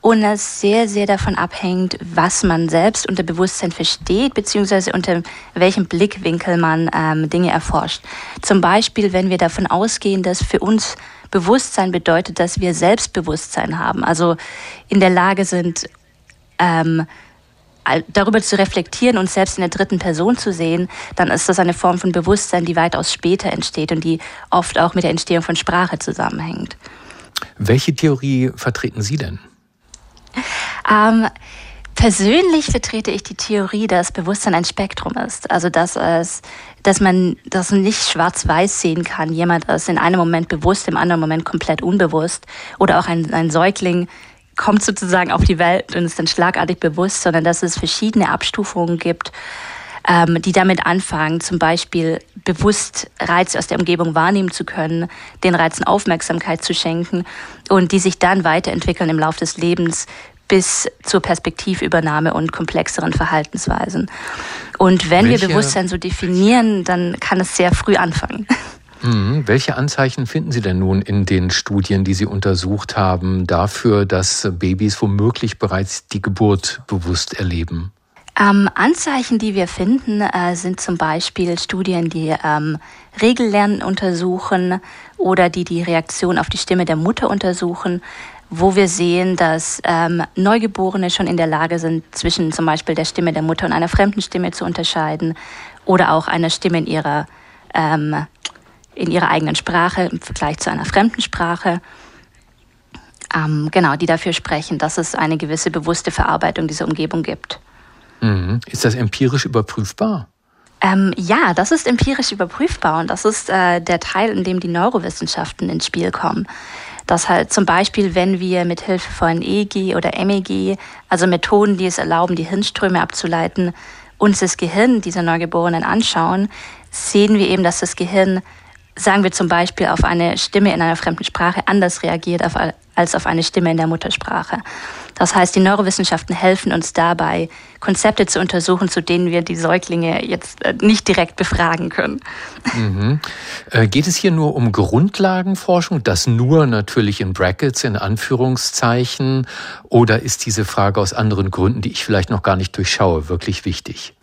Speaker 10: und es sehr, sehr davon abhängt, was man selbst unter Bewusstsein versteht, beziehungsweise unter welchem Blickwinkel man ähm, Dinge erforscht. Zum Beispiel, wenn wir davon ausgehen, dass für uns Bewusstsein bedeutet, dass wir Selbstbewusstsein haben, also in der Lage sind, ähm, darüber zu reflektieren und selbst in der dritten Person zu sehen, dann ist das eine Form von Bewusstsein, die weitaus später entsteht und die oft auch mit der Entstehung von Sprache zusammenhängt.
Speaker 1: Welche Theorie vertreten Sie denn?
Speaker 10: Ähm, persönlich vertrete ich die Theorie, dass Bewusstsein ein Spektrum ist. Also dass es, dass man das nicht schwarz-weiß sehen kann. Jemand ist in einem Moment bewusst, im anderen Moment komplett unbewusst. Oder auch ein, ein Säugling kommt sozusagen auf die Welt und ist dann schlagartig bewusst, sondern dass es verschiedene Abstufungen gibt, ähm, die damit anfangen, zum Beispiel bewusst Reize aus der Umgebung wahrnehmen zu können, den Reizen Aufmerksamkeit zu schenken und die sich dann weiterentwickeln im Laufe des Lebens bis zur Perspektivübernahme und komplexeren Verhaltensweisen. Und wenn Welche? wir Bewusstsein so definieren, dann kann es sehr früh anfangen.
Speaker 1: Mhm. Welche Anzeichen finden Sie denn nun in den Studien, die Sie untersucht haben, dafür, dass Babys womöglich bereits die Geburt bewusst erleben?
Speaker 10: Ähm, Anzeichen, die wir finden, äh, sind zum Beispiel Studien, die ähm, Regellernen untersuchen oder die die Reaktion auf die Stimme der Mutter untersuchen, wo wir sehen, dass ähm, Neugeborene schon in der Lage sind, zwischen zum Beispiel der Stimme der Mutter und einer fremden Stimme zu unterscheiden oder auch einer Stimme in ihrer ähm, in ihrer eigenen Sprache im Vergleich zu einer fremden Sprache. Ähm, genau, die dafür sprechen, dass es eine gewisse bewusste Verarbeitung dieser Umgebung gibt.
Speaker 1: Mhm. Ist das empirisch überprüfbar?
Speaker 10: Ähm, ja, das ist empirisch überprüfbar und das ist äh, der Teil, in dem die Neurowissenschaften ins Spiel kommen. Dass halt zum Beispiel, wenn wir mit Hilfe von EEG oder MEG, also Methoden, die es erlauben, die Hirnströme abzuleiten, uns das Gehirn dieser Neugeborenen anschauen, sehen wir eben, dass das Gehirn, sagen wir zum Beispiel, auf eine Stimme in einer fremden Sprache anders reagiert als auf eine Stimme in der Muttersprache. Das heißt, die Neurowissenschaften helfen uns dabei, Konzepte zu untersuchen, zu denen wir die Säuglinge jetzt äh, nicht direkt befragen können.
Speaker 1: Mhm. Äh, geht es hier nur um Grundlagenforschung, das nur natürlich in Brackets, in Anführungszeichen, oder ist diese Frage aus anderen Gründen, die ich vielleicht noch gar nicht durchschaue, wirklich wichtig?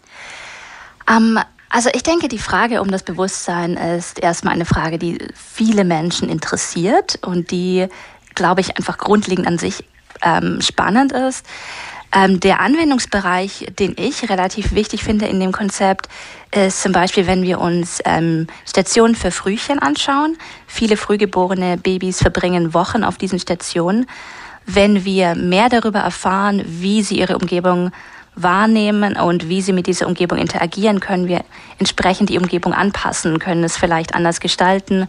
Speaker 10: Um, also ich denke, die Frage um das Bewusstsein ist erstmal eine Frage, die viele Menschen interessiert und die, glaube ich, einfach grundlegend an sich ähm, spannend ist. Ähm, der Anwendungsbereich, den ich relativ wichtig finde in dem Konzept, ist zum Beispiel, wenn wir uns ähm, Stationen für Frühchen anschauen. Viele frühgeborene Babys verbringen Wochen auf diesen Stationen. Wenn wir mehr darüber erfahren, wie sie ihre Umgebung wahrnehmen und wie sie mit dieser Umgebung interagieren, können wir entsprechend die Umgebung anpassen, können es vielleicht anders gestalten,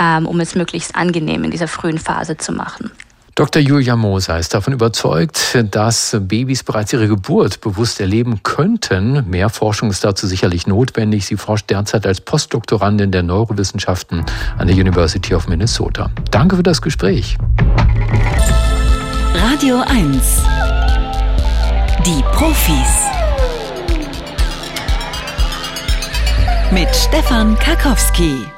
Speaker 10: ähm, um es möglichst angenehm in dieser frühen Phase zu machen.
Speaker 1: Dr. Julia Moser ist davon überzeugt, dass Babys bereits ihre Geburt bewusst erleben könnten. Mehr Forschung ist dazu sicherlich notwendig. Sie forscht derzeit als Postdoktorandin der Neurowissenschaften an der University of Minnesota. Danke für das Gespräch.
Speaker 2: Radio 1. Die Profis. Mit Stefan Karkowski.